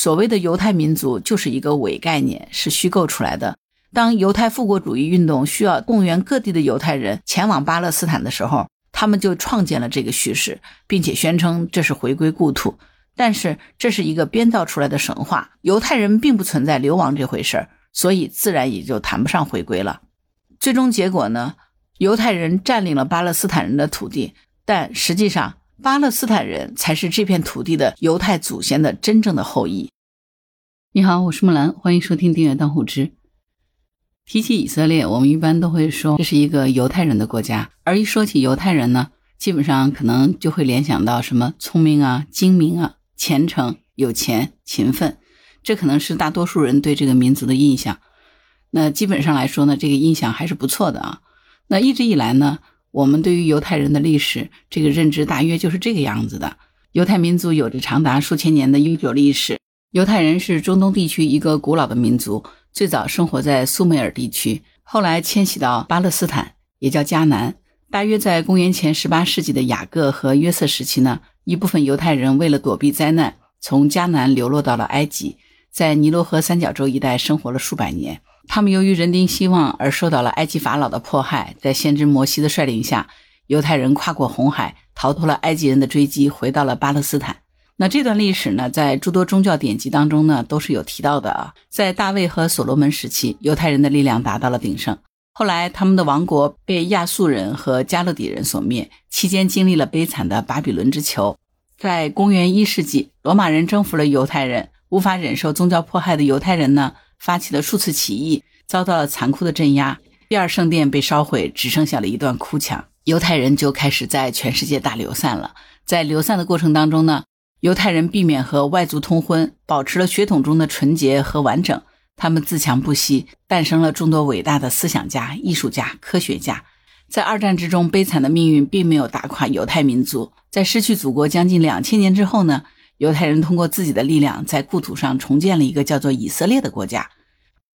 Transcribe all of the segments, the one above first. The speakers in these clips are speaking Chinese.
所谓的犹太民族就是一个伪概念，是虚构出来的。当犹太复国主义运动需要动员各地的犹太人前往巴勒斯坦的时候，他们就创建了这个叙事，并且宣称这是回归故土。但是这是一个编造出来的神话，犹太人并不存在流亡这回事儿，所以自然也就谈不上回归了。最终结果呢？犹太人占领了巴勒斯坦人的土地，但实际上巴勒斯坦人才是这片土地的犹太祖先的真正的后裔。你好，我是木兰，欢迎收听订阅当户知。提起以色列，我们一般都会说这是一个犹太人的国家，而一说起犹太人呢，基本上可能就会联想到什么聪明啊、精明啊。虔诚、有钱、勤奋，这可能是大多数人对这个民族的印象。那基本上来说呢，这个印象还是不错的啊。那一直以来呢，我们对于犹太人的历史这个认知大约就是这个样子的。犹太民族有着长达数千年的悠久历史。犹太人是中东地区一个古老的民族，最早生活在苏美尔地区，后来迁徙到巴勒斯坦，也叫迦南。大约在公元前十八世纪的雅各和约瑟时期呢。一部分犹太人为了躲避灾难，从迦南流落到了埃及，在尼罗河三角洲一带生活了数百年。他们由于人丁兴旺而受到了埃及法老的迫害，在先知摩西的率领下，犹太人跨过红海，逃脱了埃及人的追击，回到了巴勒斯坦。那这段历史呢，在诸多宗教典籍当中呢，都是有提到的啊。在大卫和所罗门时期，犹太人的力量达到了鼎盛。后来，他们的王国被亚述人和加勒底人所灭，期间经历了悲惨的巴比伦之囚。在公元一世纪，罗马人征服了犹太人，无法忍受宗教迫害的犹太人呢，发起了数次起义，遭到了残酷的镇压。第二圣殿被烧毁，只剩下了一段哭墙，犹太人就开始在全世界大流散了。在流散的过程当中呢，犹太人避免和外族通婚，保持了血统中的纯洁和完整。他们自强不息，诞生了众多伟大的思想家、艺术家、科学家。在二战之中，悲惨的命运并没有打垮犹太民族。在失去祖国将近两千年之后呢，犹太人通过自己的力量，在故土上重建了一个叫做以色列的国家。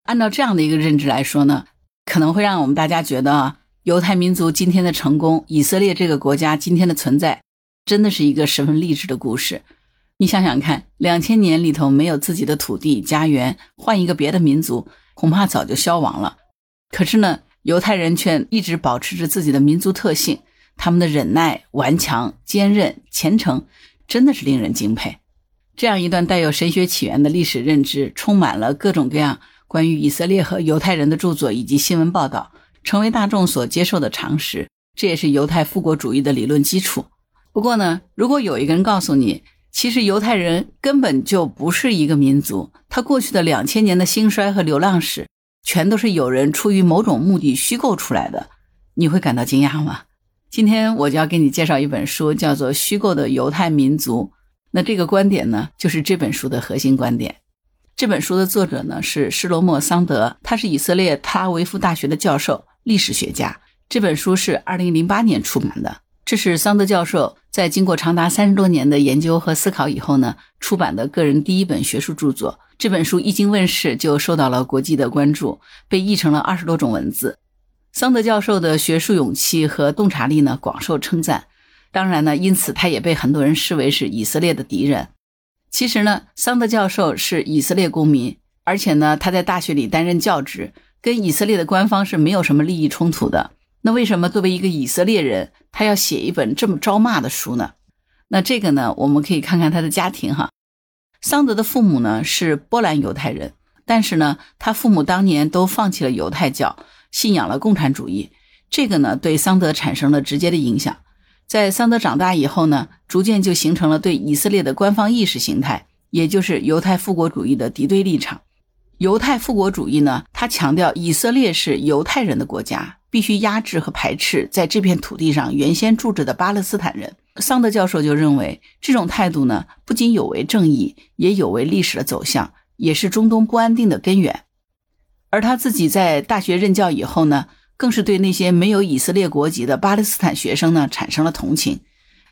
按照这样的一个认知来说呢，可能会让我们大家觉得啊，犹太民族今天的成功，以色列这个国家今天的存在，真的是一个十分励志的故事。你想想看，两千年里头没有自己的土地家园，换一个别的民族，恐怕早就消亡了。可是呢，犹太人却一直保持着自己的民族特性，他们的忍耐、顽强、坚韧、虔诚，真的是令人敬佩。这样一段带有神学起源的历史认知，充满了各种各样关于以色列和犹太人的著作以及新闻报道，成为大众所接受的常识。这也是犹太复国主义的理论基础。不过呢，如果有一个人告诉你，其实犹太人根本就不是一个民族，他过去的两千年的兴衰和流浪史，全都是有人出于某种目的虚构出来的。你会感到惊讶吗？今天我就要给你介绍一本书，叫做《虚构的犹太民族》。那这个观点呢，就是这本书的核心观点。这本书的作者呢是施罗莫·桑德，他是以色列特拉维夫大学的教授、历史学家。这本书是二零零八年出版的。这是桑德教授在经过长达三十多年的研究和思考以后呢，出版的个人第一本学术著作。这本书一经问世，就受到了国际的关注，被译成了二十多种文字。桑德教授的学术勇气和洞察力呢，广受称赞。当然呢，因此他也被很多人视为是以色列的敌人。其实呢，桑德教授是以色列公民，而且呢，他在大学里担任教职，跟以色列的官方是没有什么利益冲突的。那为什么作为一个以色列人，他要写一本这么招骂的书呢？那这个呢，我们可以看看他的家庭哈。桑德的父母呢是波兰犹太人，但是呢，他父母当年都放弃了犹太教，信仰了共产主义。这个呢，对桑德产生了直接的影响。在桑德长大以后呢，逐渐就形成了对以色列的官方意识形态，也就是犹太复国主义的敌对立场。犹太复国主义呢，他强调以色列是犹太人的国家。必须压制和排斥在这片土地上原先住着的巴勒斯坦人。桑德教授就认为，这种态度呢，不仅有违正义，也有违历史的走向，也是中东不安定的根源。而他自己在大学任教以后呢，更是对那些没有以色列国籍的巴勒斯坦学生呢产生了同情，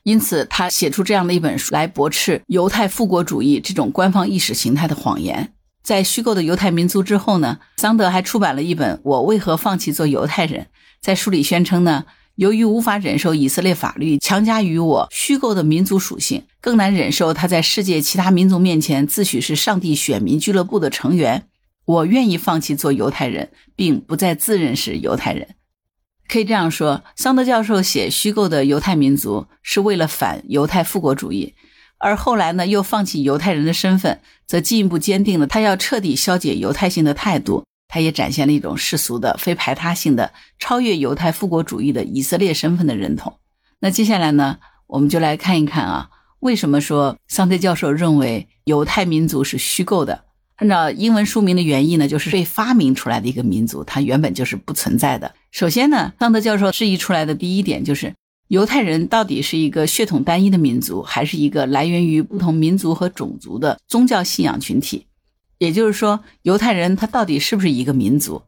因此他写出这样的一本书来驳斥犹太复国主义这种官方意识形态的谎言。在虚构的犹太民族之后呢，桑德还出版了一本《我为何放弃做犹太人》。在书里宣称呢，由于无法忍受以色列法律强加于我虚构的民族属性，更难忍受他在世界其他民族面前自诩是上帝选民俱乐部的成员，我愿意放弃做犹太人，并不再自认是犹太人。可以这样说，桑德教授写虚构的犹太民族是为了反犹太复国主义，而后来呢，又放弃犹太人的身份，则进一步坚定了他要彻底消解犹太性的态度。他也展现了一种世俗的、非排他性的、超越犹太复国主义的以色列身份的认同。那接下来呢，我们就来看一看啊，为什么说桑德教授认为犹太民族是虚构的？按照英文书名的原意呢，就是被发明出来的一个民族，它原本就是不存在的。首先呢，桑德教授质疑出来的第一点就是，犹太人到底是一个血统单一的民族，还是一个来源于不同民族和种族的宗教信仰群体？也就是说，犹太人他到底是不是一个民族？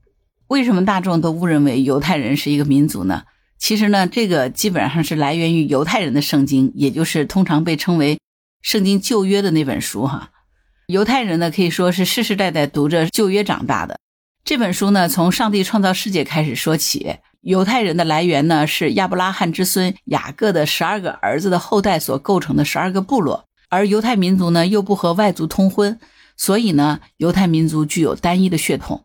为什么大众都误认为犹太人是一个民族呢？其实呢，这个基本上是来源于犹太人的圣经，也就是通常被称为《圣经旧约》的那本书。哈，犹太人呢可以说是世世代代读着旧约长大的。这本书呢，从上帝创造世界开始说起，犹太人的来源呢是亚伯拉罕之孙雅各的十二个儿子的后代所构成的十二个部落，而犹太民族呢又不和外族通婚。所以呢，犹太民族具有单一的血统。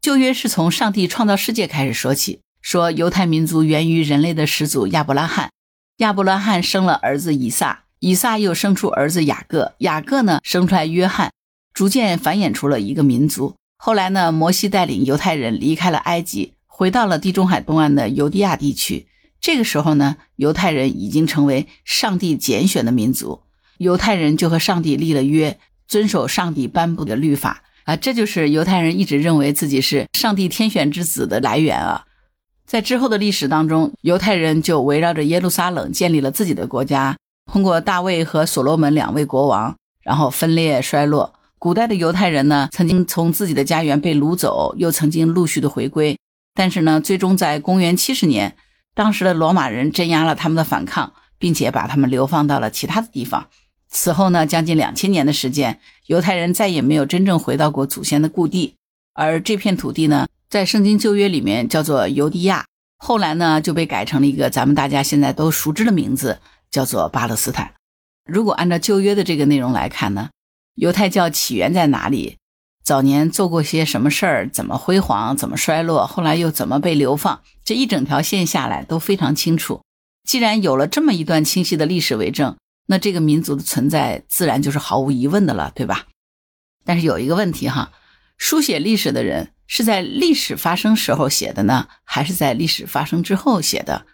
旧约是从上帝创造世界开始说起，说犹太民族源于人类的始祖亚伯拉罕。亚伯拉罕生了儿子以撒，以撒又生出儿子雅各，雅各呢生出来约翰，逐渐繁衍出了一个民族。后来呢，摩西带领犹太人离开了埃及，回到了地中海东岸的犹地亚地区。这个时候呢，犹太人已经成为上帝拣选的民族，犹太人就和上帝立了约。遵守上帝颁布的律法啊，这就是犹太人一直认为自己是上帝天选之子的来源啊。在之后的历史当中，犹太人就围绕着耶路撒冷建立了自己的国家，通过大卫和所罗门两位国王，然后分裂衰落。古代的犹太人呢，曾经从自己的家园被掳走，又曾经陆续的回归，但是呢，最终在公元七十年，当时的罗马人镇压了他们的反抗，并且把他们流放到了其他的地方。此后呢，将近两千年的时间，犹太人再也没有真正回到过祖先的故地。而这片土地呢，在圣经旧约里面叫做犹地亚，后来呢就被改成了一个咱们大家现在都熟知的名字，叫做巴勒斯坦。如果按照旧约的这个内容来看呢，犹太教起源在哪里？早年做过些什么事儿？怎么辉煌？怎么衰落？后来又怎么被流放？这一整条线下来都非常清楚。既然有了这么一段清晰的历史为证。那这个民族的存在自然就是毫无疑问的了，对吧？但是有一个问题哈，书写历史的人是在历史发生时候写的呢，还是在历史发生之后写的？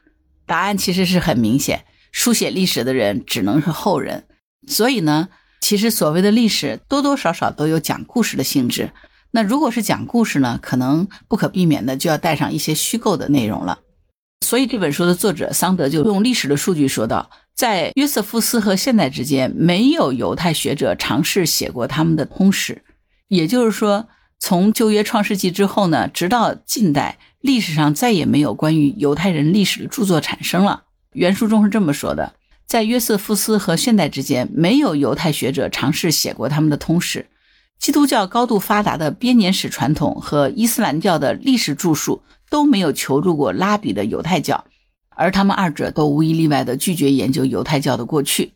答案其实是很明显，书写历史的人只能是后人。所以呢，其实所谓的历史多多少少都有讲故事的性质。那如果是讲故事呢，可能不可避免的就要带上一些虚构的内容了。所以这本书的作者桑德就用历史的数据说道。在约瑟夫斯和现代之间，没有犹太学者尝试写过他们的通史。也就是说，从旧约创世纪之后呢，直到近代，历史上再也没有关于犹太人历史的著作产生了。原书中是这么说的：在约瑟夫斯和现代之间，没有犹太学者尝试写过他们的通史。基督教高度发达的编年史传统和伊斯兰教的历史著述都没有求助过拉比的犹太教。而他们二者都无一例外地拒绝研究犹太教的过去，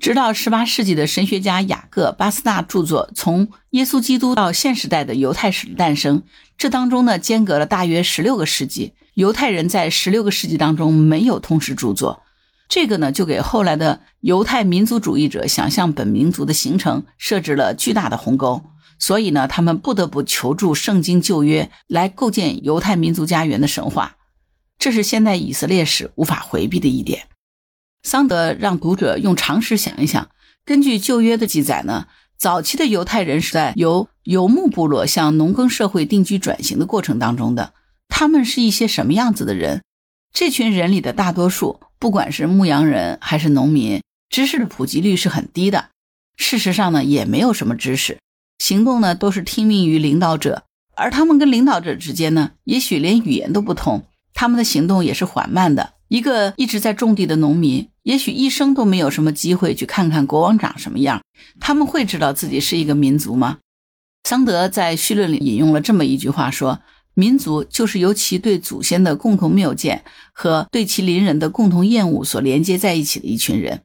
直到18世纪的神学家雅各·巴斯纳著作《从耶稣基督到现时代的犹太史的诞生》，这当中呢间隔了大约16个世纪，犹太人在16个世纪当中没有通史著作，这个呢就给后来的犹太民族主义者想象本民族的形成设置了巨大的鸿沟，所以呢他们不得不求助圣经旧约来构建犹太民族家园的神话。这是现代以色列史无法回避的一点。桑德让读者用常识想一想：根据旧约的记载呢，早期的犹太人是在由游牧部落向农耕社会定居转型的过程当中的。他们是一些什么样子的人？这群人里的大多数，不管是牧羊人还是农民，知识的普及率是很低的。事实上呢，也没有什么知识，行动呢都是听命于领导者，而他们跟领导者之间呢，也许连语言都不通。他们的行动也是缓慢的。一个一直在种地的农民，也许一生都没有什么机会去看看国王长什么样。他们会知道自己是一个民族吗？桑德在序论里引用了这么一句话说：“民族就是由其对祖先的共同谬见和对其邻人的共同厌恶所连接在一起的一群人。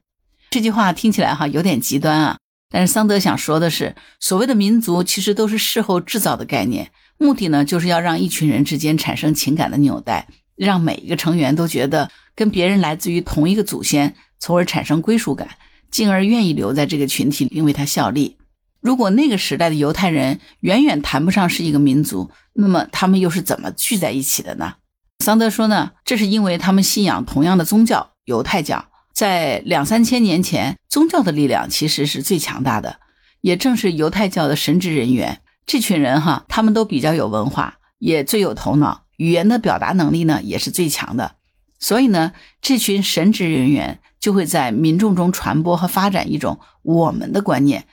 这句话听起来哈有点极端啊，但是桑德想说的是，所谓的民族其实都是事后制造的概念，目的呢就是要让一群人之间产生情感的纽带，让每一个成员都觉得跟别人来自于同一个祖先，从而产生归属感，进而愿意留在这个群体并为他效力。如果那个时代的犹太人远远谈不上是一个民族，那么他们又是怎么聚在一起的呢？桑德说呢，这是因为他们信仰同样的宗教——犹太教。在两三千年前，宗教的力量其实是最强大的。也正是犹太教的神职人员这群人哈，他们都比较有文化，也最有头脑，语言的表达能力呢也是最强的。所以呢，这群神职人员就会在民众中传播和发展一种“我们的”观念。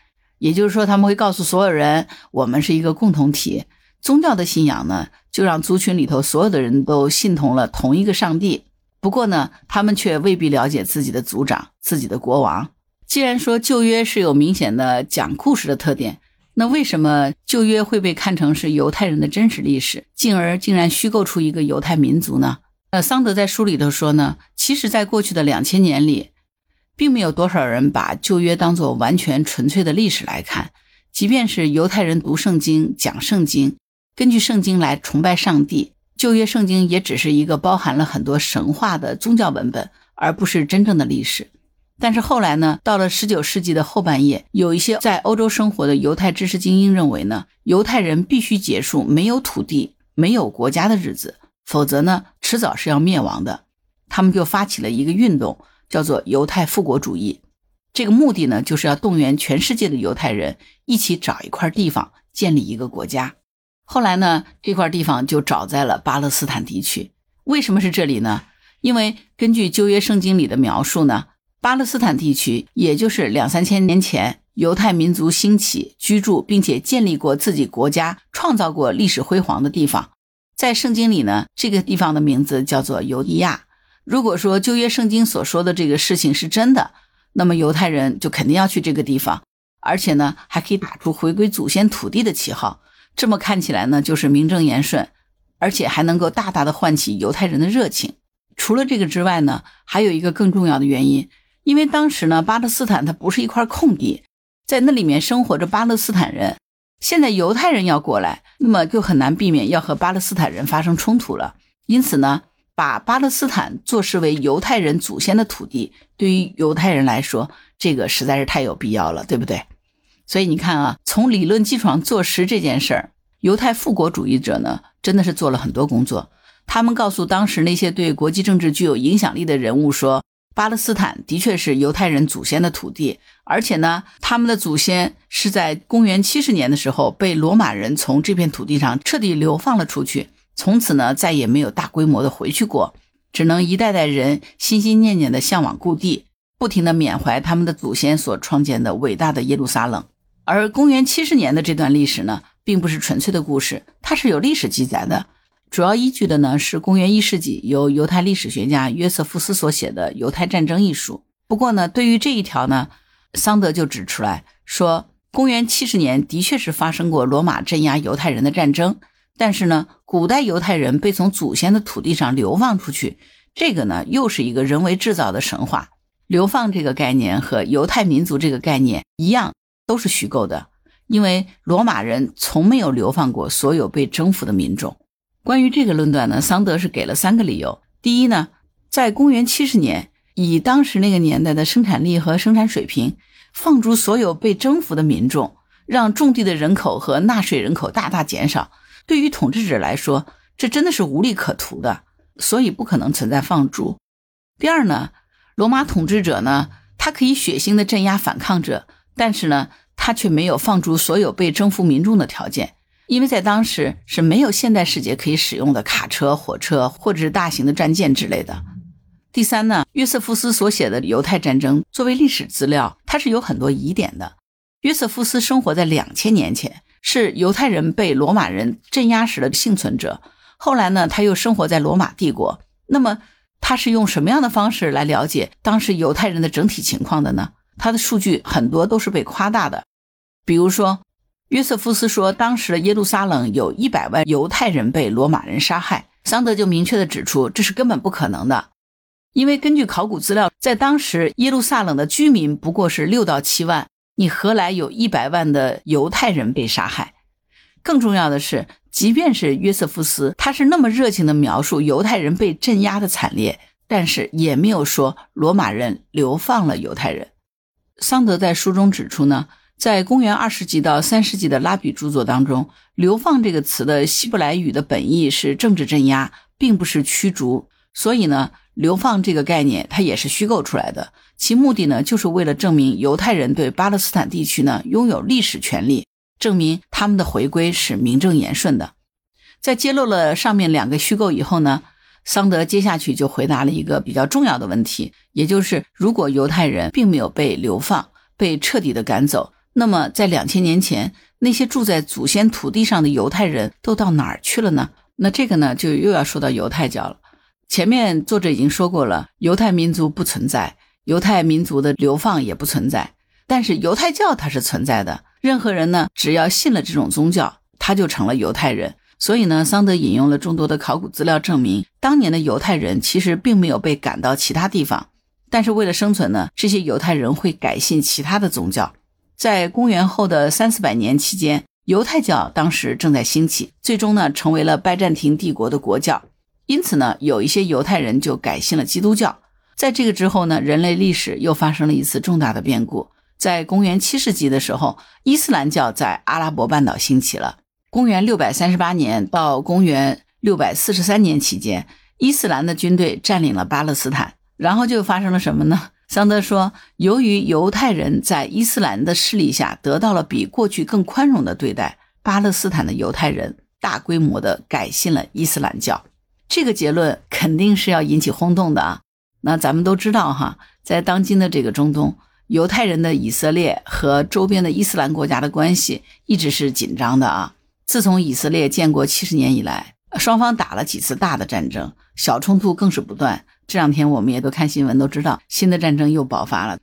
也就是说，他们会告诉所有人，我们是一个共同体。宗教的信仰呢，就让族群里头所有的人都信同了同一个上帝。不过呢，他们却未必了解自己的族长、自己的国王。既然说旧约是有明显的讲故事的特点，那为什么旧约会被看成是犹太人的真实历史，进而竟然虚构出一个犹太民族呢？呃，桑德在书里头说呢，其实，在过去的两千年里。并没有多少人把旧约当作完全纯粹的历史来看，即便是犹太人读圣经、讲圣经，根据圣经来崇拜上帝，旧约圣经也只是一个包含了很多神话的宗教文本，而不是真正的历史。但是后来呢，到了十九世纪的后半叶，有一些在欧洲生活的犹太知识精英认为呢，犹太人必须结束没有土地、没有国家的日子，否则呢，迟早是要灭亡的。他们就发起了一个运动。叫做犹太复国主义，这个目的呢，就是要动员全世界的犹太人一起找一块地方建立一个国家。后来呢，这块地方就找在了巴勒斯坦地区。为什么是这里呢？因为根据旧约圣经里的描述呢，巴勒斯坦地区也就是两三千年前犹太民族兴起居住，并且建立过自己国家、创造过历史辉煌的地方。在圣经里呢，这个地方的名字叫做犹地亚。如果说旧约圣经所说的这个事情是真的，那么犹太人就肯定要去这个地方，而且呢，还可以打出回归祖先土地的旗号。这么看起来呢，就是名正言顺，而且还能够大大的唤起犹太人的热情。除了这个之外呢，还有一个更重要的原因，因为当时呢，巴勒斯坦它不是一块空地，在那里面生活着巴勒斯坦人。现在犹太人要过来，那么就很难避免要和巴勒斯坦人发生冲突了。因此呢。把巴勒斯坦坐视为犹太人祖先的土地，对于犹太人来说，这个实在是太有必要了，对不对？所以你看啊，从理论基础上坐实这件事儿，犹太复国主义者呢，真的是做了很多工作。他们告诉当时那些对国际政治具有影响力的人物说，巴勒斯坦的确是犹太人祖先的土地，而且呢，他们的祖先是在公元七十年的时候被罗马人从这片土地上彻底流放了出去。从此呢，再也没有大规模的回去过，只能一代代人心心念念的向往故地，不停的缅怀他们的祖先所创建的伟大的耶路撒冷。而公元七十年的这段历史呢，并不是纯粹的故事，它是有历史记载的。主要依据的呢是公元一世纪由犹太历史学家约瑟夫斯所写的《犹太战争》一书。不过呢，对于这一条呢，桑德就指出来说，公元七十年的确是发生过罗马镇压犹太人的战争。但是呢，古代犹太人被从祖先的土地上流放出去，这个呢又是一个人为制造的神话。流放这个概念和犹太民族这个概念一样，都是虚构的。因为罗马人从没有流放过所有被征服的民众。关于这个论断呢，桑德是给了三个理由。第一呢，在公元七十年，以当时那个年代的生产力和生产水平，放逐所有被征服的民众，让种地的人口和纳税人口大大减少。对于统治者来说，这真的是无利可图的，所以不可能存在放逐。第二呢，罗马统治者呢，他可以血腥的镇压反抗者，但是呢，他却没有放逐所有被征服民众的条件，因为在当时是没有现代世界可以使用的卡车、火车或者是大型的战舰之类的。第三呢，约瑟夫斯所写的犹太战争作为历史资料，它是有很多疑点的。约瑟夫斯生活在两千年前。是犹太人被罗马人镇压时的幸存者。后来呢，他又生活在罗马帝国。那么，他是用什么样的方式来了解当时犹太人的整体情况的呢？他的数据很多都是被夸大的。比如说，约瑟夫斯说，当时的耶路撒冷有一百万犹太人被罗马人杀害。桑德就明确的指出，这是根本不可能的，因为根据考古资料，在当时耶路撒冷的居民不过是六到七万，你何来有一百万的犹太人被杀害？更重要的是，即便是约瑟夫斯，他是那么热情地描述犹太人被镇压的惨烈，但是也没有说罗马人流放了犹太人。桑德在书中指出呢。在公元二世纪到三世纪的拉比著作当中，“流放”这个词的希伯来语的本意是政治镇压，并不是驱逐。所以呢，“流放”这个概念它也是虚构出来的。其目的呢，就是为了证明犹太人对巴勒斯坦地区呢拥有历史权利，证明他们的回归是名正言顺的。在揭露了上面两个虚构以后呢，桑德接下去就回答了一个比较重要的问题，也就是如果犹太人并没有被流放，被彻底的赶走。那么，在两千年前，那些住在祖先土地上的犹太人都到哪儿去了呢？那这个呢，就又要说到犹太教了。前面作者已经说过了，犹太民族不存在，犹太民族的流放也不存在，但是犹太教它是存在的。任何人呢，只要信了这种宗教，他就成了犹太人。所以呢，桑德引用了众多的考古资料，证明当年的犹太人其实并没有被赶到其他地方，但是为了生存呢，这些犹太人会改信其他的宗教。在公元后的三四百年期间，犹太教当时正在兴起，最终呢成为了拜占庭帝国的国教。因此呢，有一些犹太人就改信了基督教。在这个之后呢，人类历史又发生了一次重大的变故。在公元七世纪的时候，伊斯兰教在阿拉伯半岛兴起了。公元六百三十八年到公元六百四十三年期间，伊斯兰的军队占领了巴勒斯坦，然后就发生了什么呢？桑德说：“由于犹太人在伊斯兰的势力下得到了比过去更宽容的对待，巴勒斯坦的犹太人大规模的改信了伊斯兰教。这个结论肯定是要引起轰动的啊！那咱们都知道哈，在当今的这个中东，犹太人的以色列和周边的伊斯兰国家的关系一直是紧张的啊。自从以色列建国七十年以来，双方打了几次大的战争，小冲突更是不断。”这两天我们也都看新闻，都知道新的战争又爆发了。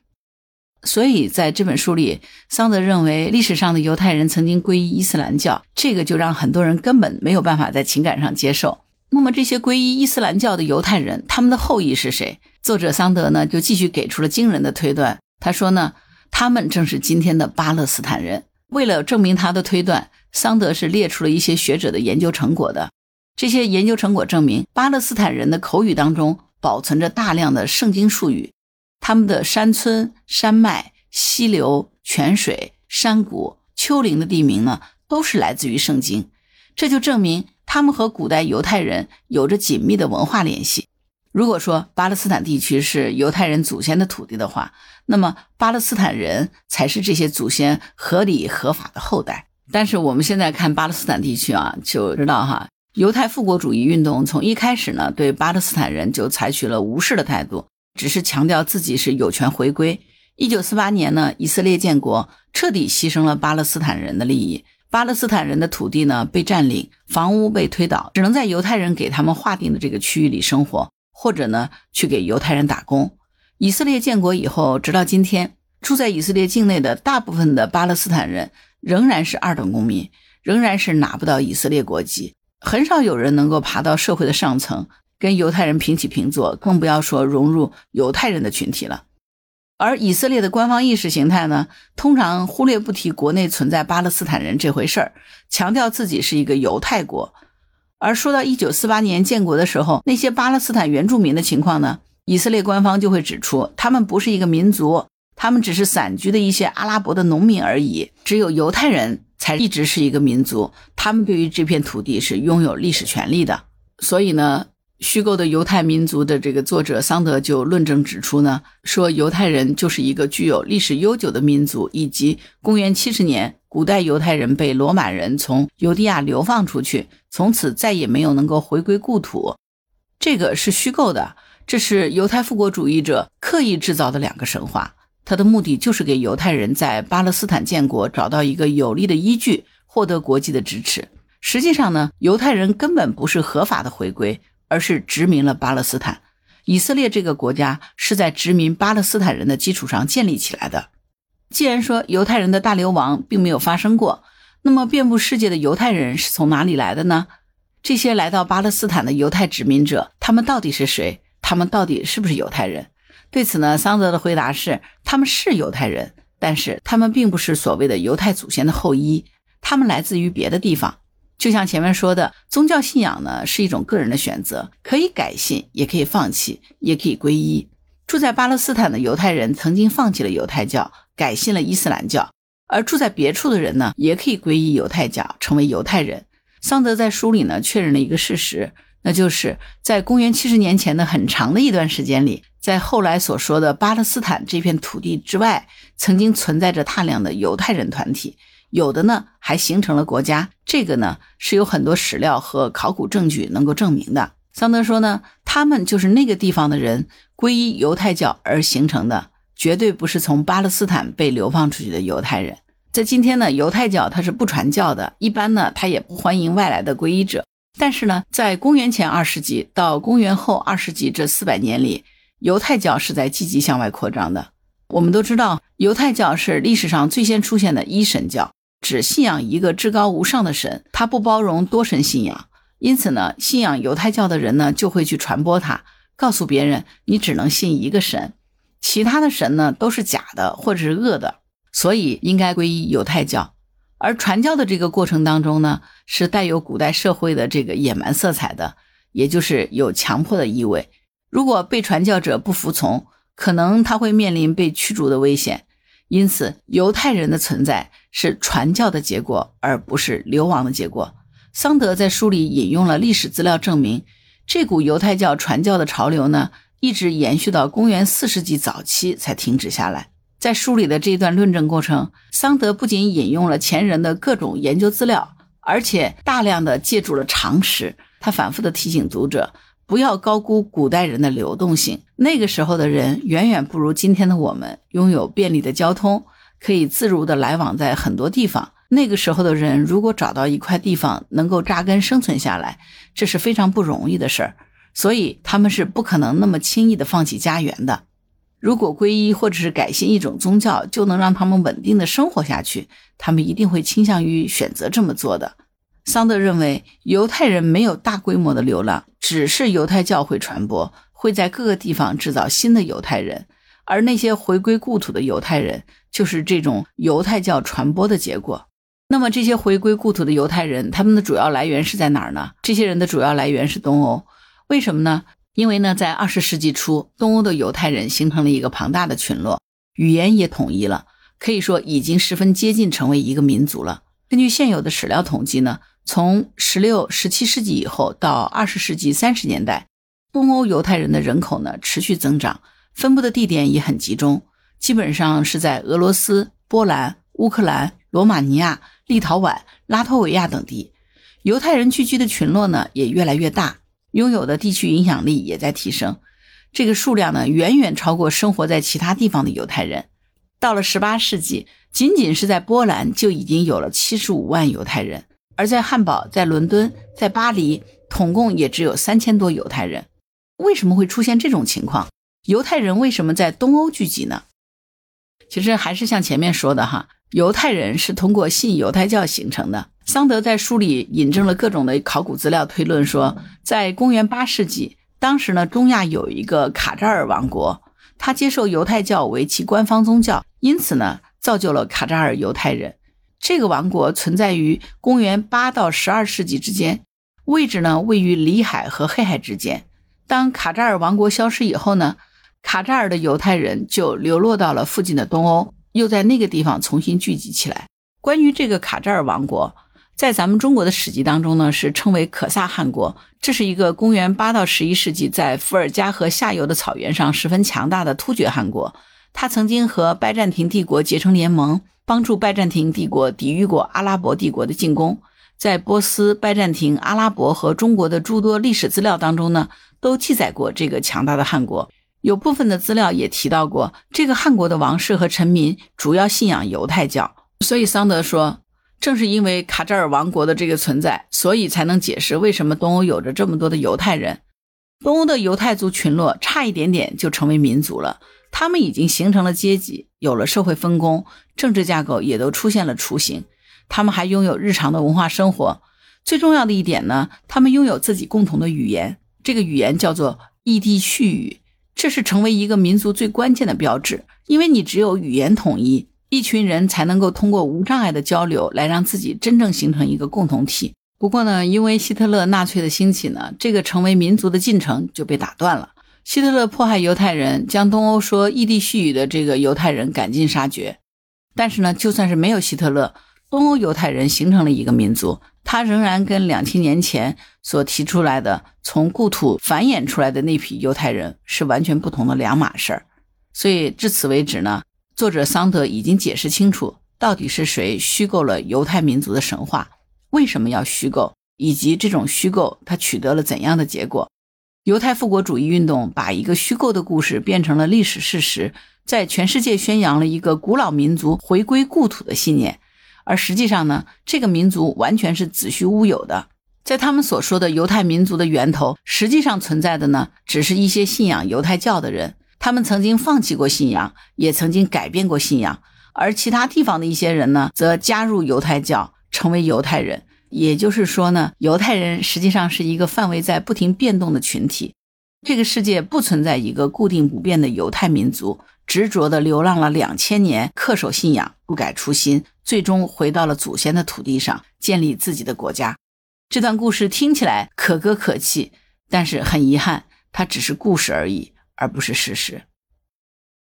所以在这本书里，桑德认为历史上的犹太人曾经皈依伊斯兰教，这个就让很多人根本没有办法在情感上接受。那么这些皈依伊斯兰教的犹太人，他们的后裔是谁？作者桑德呢就继续给出了惊人的推断。他说呢，他们正是今天的巴勒斯坦人。为了证明他的推断，桑德是列出了一些学者的研究成果的。这些研究成果证明，巴勒斯坦人的口语当中。保存着大量的圣经术语，他们的山村、山脉、溪流、泉水、山谷、丘陵的地名呢，都是来自于圣经。这就证明他们和古代犹太人有着紧密的文化联系。如果说巴勒斯坦地区是犹太人祖先的土地的话，那么巴勒斯坦人才是这些祖先合理合法的后代。但是我们现在看巴勒斯坦地区啊，就知道哈。犹太复国主义运动从一开始呢，对巴勒斯坦人就采取了无视的态度，只是强调自己是有权回归。一九四八年呢，以色列建国，彻底牺牲了巴勒斯坦人的利益。巴勒斯坦人的土地呢被占领，房屋被推倒，只能在犹太人给他们划定的这个区域里生活，或者呢去给犹太人打工。以色列建国以后，直到今天，住在以色列境内的大部分的巴勒斯坦人仍然是二等公民，仍然是拿不到以色列国籍。很少有人能够爬到社会的上层，跟犹太人平起平坐，更不要说融入犹太人的群体了。而以色列的官方意识形态呢，通常忽略不提国内存在巴勒斯坦人这回事儿，强调自己是一个犹太国。而说到一九四八年建国的时候，那些巴勒斯坦原住民的情况呢，以色列官方就会指出，他们不是一个民族，他们只是散居的一些阿拉伯的农民而已，只有犹太人。才一直是一个民族，他们对于这片土地是拥有历史权利的。所以呢，虚构的犹太民族的这个作者桑德就论证指出呢，说犹太人就是一个具有历史悠久的民族，以及公元七十年，古代犹太人被罗马人从犹地亚流放出去，从此再也没有能够回归故土，这个是虚构的，这是犹太复国主义者刻意制造的两个神话。他的目的就是给犹太人在巴勒斯坦建国找到一个有力的依据，获得国际的支持。实际上呢，犹太人根本不是合法的回归，而是殖民了巴勒斯坦。以色列这个国家是在殖民巴勒斯坦人的基础上建立起来的。既然说犹太人的大流亡并没有发生过，那么，遍布世界的犹太人是从哪里来的呢？这些来到巴勒斯坦的犹太殖民者，他们到底是谁？他们到底是不是犹太人？对此呢，桑德的回答是：他们是犹太人，但是他们并不是所谓的犹太祖先的后裔，他们来自于别的地方。就像前面说的，宗教信仰呢是一种个人的选择，可以改信，也可以放弃，也可以皈依。住在巴勒斯坦的犹太人曾经放弃了犹太教，改信了伊斯兰教。而住在别处的人呢，也可以皈依犹太教，成为犹太人。桑德在书里呢确认了一个事实，那就是在公元七十年前的很长的一段时间里，在后来所说的巴勒斯坦这片土地之外，曾经存在着大量的犹太人团体，有的呢还形成了国家。这个呢是有很多史料和考古证据能够证明的。桑德说呢，他们就是那个地方的人皈依犹太教而形成的。绝对不是从巴勒斯坦被流放出去的犹太人。在今天呢，犹太教它是不传教的，一般呢，它也不欢迎外来的皈依者。但是呢，在公元前二世纪到公元后二世纪这四百年里，犹太教是在积极向外扩张的。我们都知道，犹太教是历史上最先出现的一神教，只信仰一个至高无上的神，他不包容多神信仰。因此呢，信仰犹太教的人呢，就会去传播它，告诉别人你只能信一个神。其他的神呢都是假的或者是恶的，所以应该皈依犹太教。而传教的这个过程当中呢，是带有古代社会的这个野蛮色彩的，也就是有强迫的意味。如果被传教者不服从，可能他会面临被驱逐的危险。因此，犹太人的存在是传教的结果，而不是流亡的结果。桑德在书里引用了历史资料证明，这股犹太教传教的潮流呢。一直延续到公元四世纪早期才停止下来。在书里的这一段论证过程，桑德不仅引用了前人的各种研究资料，而且大量的借助了常识。他反复的提醒读者，不要高估古代人的流动性。那个时候的人远远不如今天的我们拥有便利的交通，可以自如的来往在很多地方。那个时候的人如果找到一块地方能够扎根生存下来，这是非常不容易的事儿。所以他们是不可能那么轻易的放弃家园的。如果皈依或者是改信一种宗教就能让他们稳定的生活下去，他们一定会倾向于选择这么做的。桑德认为，犹太人没有大规模的流浪，只是犹太教会传播，会在各个地方制造新的犹太人，而那些回归故土的犹太人，就是这种犹太教传播的结果。那么，这些回归故土的犹太人，他们的主要来源是在哪儿呢？这些人的主要来源是东欧。为什么呢？因为呢，在二十世纪初，东欧的犹太人形成了一个庞大的群落，语言也统一了，可以说已经十分接近成为一个民族了。根据现有的史料统计呢，从十六、十七世纪以后到二十世纪三十年代，东欧犹太人的人口呢持续增长，分布的地点也很集中，基本上是在俄罗斯、波兰、乌克兰、罗马尼亚、立陶宛、拉脱维亚等地。犹太人聚居的群落呢也越来越大。拥有的地区影响力也在提升，这个数量呢远远超过生活在其他地方的犹太人。到了十八世纪，仅仅是在波兰就已经有了七十五万犹太人，而在汉堡、在伦敦、在巴黎，统共也只有三千多犹太人。为什么会出现这种情况？犹太人为什么在东欧聚集呢？其实还是像前面说的哈，犹太人是通过信犹太教形成的。桑德在书里引证了各种的考古资料，推论说，在公元八世纪，当时呢，中亚有一个卡扎尔王国，他接受犹太教为其官方宗教，因此呢，造就了卡扎尔犹太人。这个王国存在于公元八到十二世纪之间，位置呢位于里海和黑海之间。当卡扎尔王国消失以后呢，卡扎尔的犹太人就流落到了附近的东欧，又在那个地方重新聚集起来。关于这个卡扎尔王国。在咱们中国的史籍当中呢，是称为可萨汗国。这是一个公元八到十一世纪在伏尔加河下游的草原上十分强大的突厥汗国。他曾经和拜占庭帝国结成联盟，帮助拜占庭帝国抵御过阿拉伯帝国的进攻。在波斯、拜占庭、阿拉伯和中国的诸多历史资料当中呢，都记载过这个强大的汗国。有部分的资料也提到过，这个汗国的王室和臣民主要信仰犹太教。所以桑德说。正是因为卡扎尔王国的这个存在，所以才能解释为什么东欧有着这么多的犹太人。东欧的犹太族群落差一点点就成为民族了，他们已经形成了阶级，有了社会分工，政治架构也都出现了雏形。他们还拥有日常的文化生活。最重要的一点呢，他们拥有自己共同的语言，这个语言叫做异地絮语，这是成为一个民族最关键的标志。因为你只有语言统一，一群人才能够通过无障碍的交流来让自己真正形成一个共同体。不过呢，因为希特勒纳粹的兴起呢，这个成为民族的进程就被打断了。希特勒迫害犹太人，将东欧说异地絮语的这个犹太人赶尽杀绝。但是呢，就算是没有希特勒，东欧犹太人形成了一个民族。他仍然跟两千年前所提出来的从故土繁衍出来的那批犹太人是完全不同的两码事儿。所以至此为止呢，作者桑德已经解释清楚，到底是谁虚构了犹太民族的神话，为什么要虚构，以及这种虚构它取得了怎样的结果。犹太复国主义运动把一个虚构的故事变成了历史事实，在全世界宣扬了一个古老民族回归故土的信念。而实际上呢，这个民族完全是子虚乌有的。在他们所说的犹太民族的源头，实际上存在的呢，只是一些信仰犹太教的人。他们曾经放弃过信仰，也曾经改变过信仰。而其他地方的一些人呢，则加入犹太教，成为犹太人。也就是说呢，犹太人实际上是一个范围在不停变动的群体。这个世界不存在一个固定不变的犹太民族。执着地流浪了两千年，恪守信仰，不改初心，最终回到了祖先的土地上，建立自己的国家。这段故事听起来可歌可泣，但是很遗憾，它只是故事而已，而不是事实。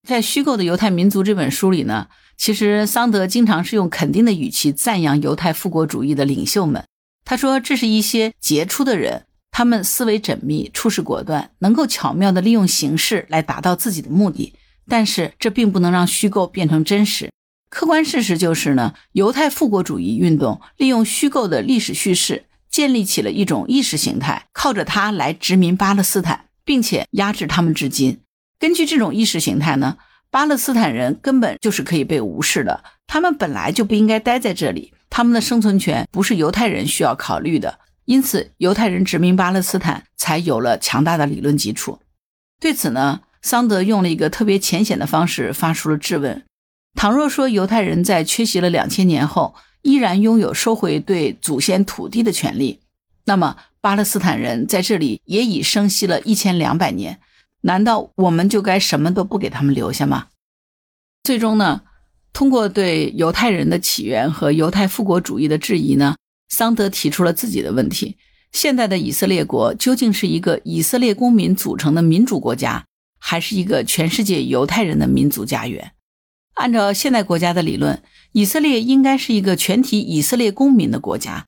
在《虚构的犹太民族》这本书里呢，其实桑德经常是用肯定的语气赞扬犹太复国主义的领袖们。他说：“这是一些杰出的人，他们思维缜密，处事果断，能够巧妙地利用形式来达到自己的目的。”但是这并不能让虚构变成真实。客观事实就是呢，犹太复国主义运动利用虚构的历史叙事，建立起了一种意识形态，靠着它来殖民巴勒斯坦，并且压制他们至今。根据这种意识形态呢，巴勒斯坦人根本就是可以被无视的，他们本来就不应该待在这里，他们的生存权不是犹太人需要考虑的。因此，犹太人殖民巴勒斯坦才有了强大的理论基础。对此呢？桑德用了一个特别浅显的方式发出了质问：倘若说犹太人在缺席了两千年后依然拥有收回对祖先土地的权利，那么巴勒斯坦人在这里也已生息了一千两百年，难道我们就该什么都不给他们留下吗？最终呢，通过对犹太人的起源和犹太复国主义的质疑呢，桑德提出了自己的问题：现在的以色列国究竟是一个以色列公民组成的民主国家？还是一个全世界犹太人的民族家园。按照现代国家的理论，以色列应该是一个全体以色列公民的国家，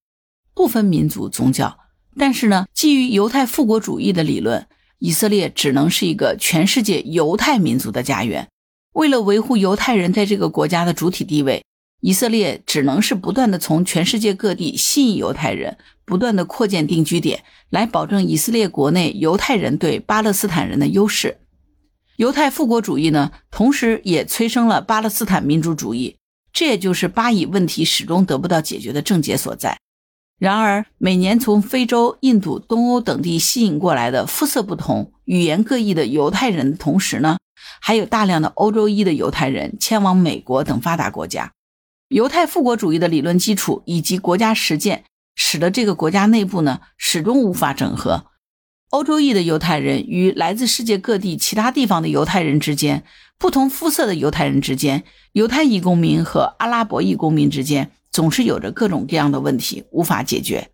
不分民族宗教。但是呢，基于犹太复国主义的理论，以色列只能是一个全世界犹太民族的家园。为了维护犹太人在这个国家的主体地位，以色列只能是不断的从全世界各地吸引犹太人，不断的扩建定居点，来保证以色列国内犹太人对巴勒斯坦人的优势。犹太复国主义呢，同时也催生了巴勒斯坦民族主义，这也就是巴以问题始终得不到解决的症结所在。然而，每年从非洲、印度、东欧等地吸引过来的肤色不同、语言各异的犹太人同时呢，还有大量的欧洲裔的犹太人迁往美国等发达国家。犹太复国主义的理论基础以及国家实践，使得这个国家内部呢，始终无法整合。欧洲裔的犹太人与来自世界各地其他地方的犹太人之间，不同肤色的犹太人之间，犹太裔公民和阿拉伯裔公民之间，总是有着各种各样的问题无法解决。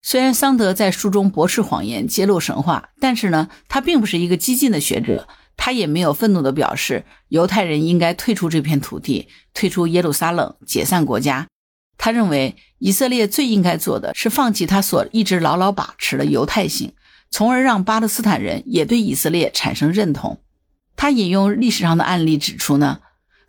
虽然桑德在书中驳斥谎言、揭露神话，但是呢，他并不是一个激进的学者，他也没有愤怒地表示犹太人应该退出这片土地、退出耶路撒冷、解散国家。他认为以色列最应该做的是放弃他所一直牢牢把持的犹太性。从而让巴勒斯坦人也对以色列产生认同。他引用历史上的案例指出呢，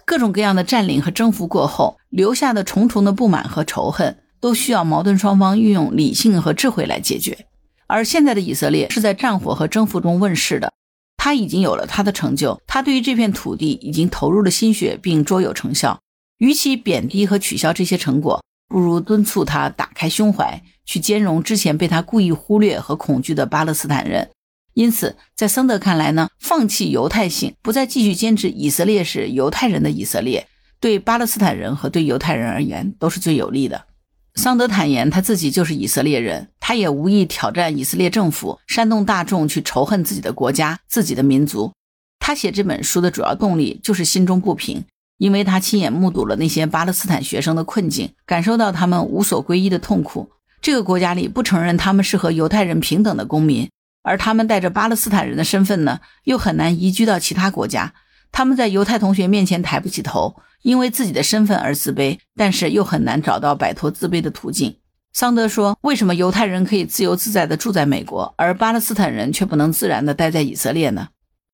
各种各样的占领和征服过后留下的重重的不满和仇恨，都需要矛盾双方运用理性和智慧来解决。而现在的以色列是在战火和征服中问世的，他已经有了他的成就，他对于这片土地已经投入了心血，并卓有成效。与其贬低和取消这些成果，不如敦促他打开胸怀。去兼容之前被他故意忽略和恐惧的巴勒斯坦人，因此，在桑德看来呢，放弃犹太性，不再继续坚持以色列是犹太人的以色列，对巴勒斯坦人和对犹太人而言都是最有利的。桑德坦言他自己就是以色列人，他也无意挑战以色列政府，煽动大众去仇恨自己的国家、自己的民族。他写这本书的主要动力就是心中不平，因为他亲眼目睹了那些巴勒斯坦学生的困境，感受到他们无所归依的痛苦。这个国家里不承认他们是和犹太人平等的公民，而他们带着巴勒斯坦人的身份呢，又很难移居到其他国家。他们在犹太同学面前抬不起头，因为自己的身份而自卑，但是又很难找到摆脱自卑的途径。桑德说：“为什么犹太人可以自由自在地住在美国，而巴勒斯坦人却不能自然地待在以色列呢？”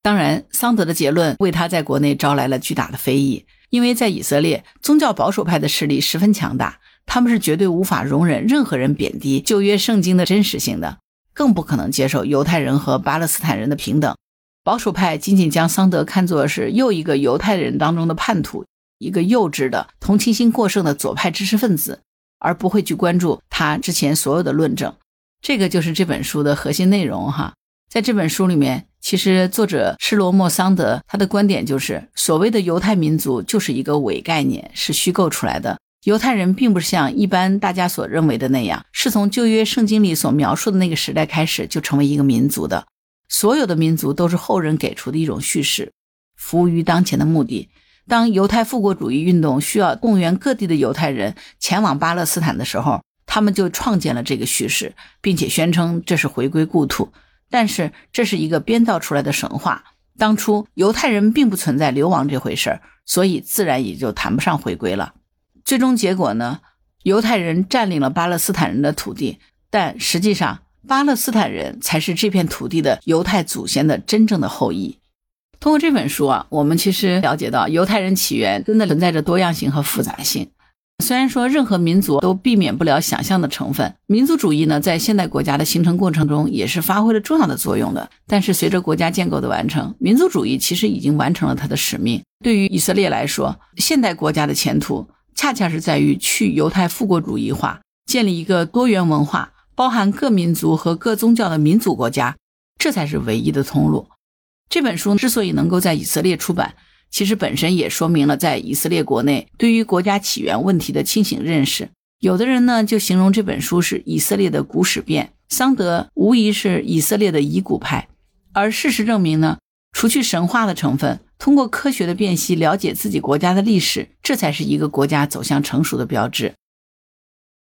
当然，桑德的结论为他在国内招来了巨大的非议，因为在以色列，宗教保守派的势力十分强大。他们是绝对无法容忍任何人贬低旧约圣经的真实性的，更不可能接受犹太人和巴勒斯坦人的平等。保守派仅仅将桑德看作是又一个犹太人当中的叛徒，一个幼稚的、同情心过剩的左派知识分子，而不会去关注他之前所有的论证。这个就是这本书的核心内容哈。在这本书里面，其实作者施罗莫·桑德他的观点就是，所谓的犹太民族就是一个伪概念，是虚构出来的。犹太人并不是像一般大家所认为的那样，是从旧约圣经里所描述的那个时代开始就成为一个民族的。所有的民族都是后人给出的一种叙事，服务于当前的目的。当犹太复国主义运动需要动员各地的犹太人前往巴勒斯坦的时候，他们就创建了这个叙事，并且宣称这是回归故土。但是这是一个编造出来的神话。当初犹太人并不存在流亡这回事儿，所以自然也就谈不上回归了。最终结果呢？犹太人占领了巴勒斯坦人的土地，但实际上，巴勒斯坦人才是这片土地的犹太祖先的真正的后裔。通过这本书啊，我们其实了解到，犹太人起源真的存在着多样性和复杂性。虽然说任何民族都避免不了想象的成分，民族主义呢，在现代国家的形成过程中也是发挥了重要的作用的。但是，随着国家建构的完成，民族主义其实已经完成了它的使命。对于以色列来说，现代国家的前途。恰恰是在于去犹太复国主义化，建立一个多元文化、包含各民族和各宗教的民族国家，这才是唯一的通路。这本书之所以能够在以色列出版，其实本身也说明了在以色列国内对于国家起源问题的清醒认识。有的人呢就形容这本书是以色列的古史变，桑德无疑是以色列的遗骨派，而事实证明呢，除去神话的成分。通过科学的辨析了解自己国家的历史，这才是一个国家走向成熟的标志。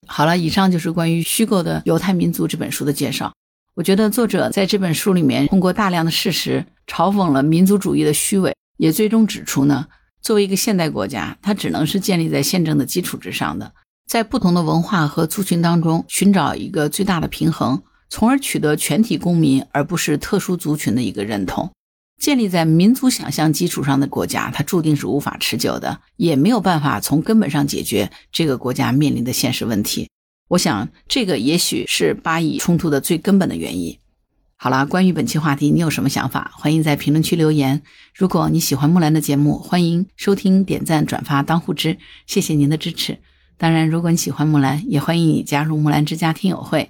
好了，以上就是关于《虚构的犹太民族》这本书的介绍。我觉得作者在这本书里面通过大量的事实嘲讽了民族主义的虚伪，也最终指出呢，作为一个现代国家，它只能是建立在宪政的基础之上的，在不同的文化和族群当中寻找一个最大的平衡，从而取得全体公民而不是特殊族群的一个认同。建立在民族想象基础上的国家，它注定是无法持久的，也没有办法从根本上解决这个国家面临的现实问题。我想，这个也许是巴以冲突的最根本的原因。好了，关于本期话题，你有什么想法？欢迎在评论区留言。如果你喜欢木兰的节目，欢迎收听、点赞、转发、当护知，谢谢您的支持。当然，如果你喜欢木兰，也欢迎你加入木兰之家听友会。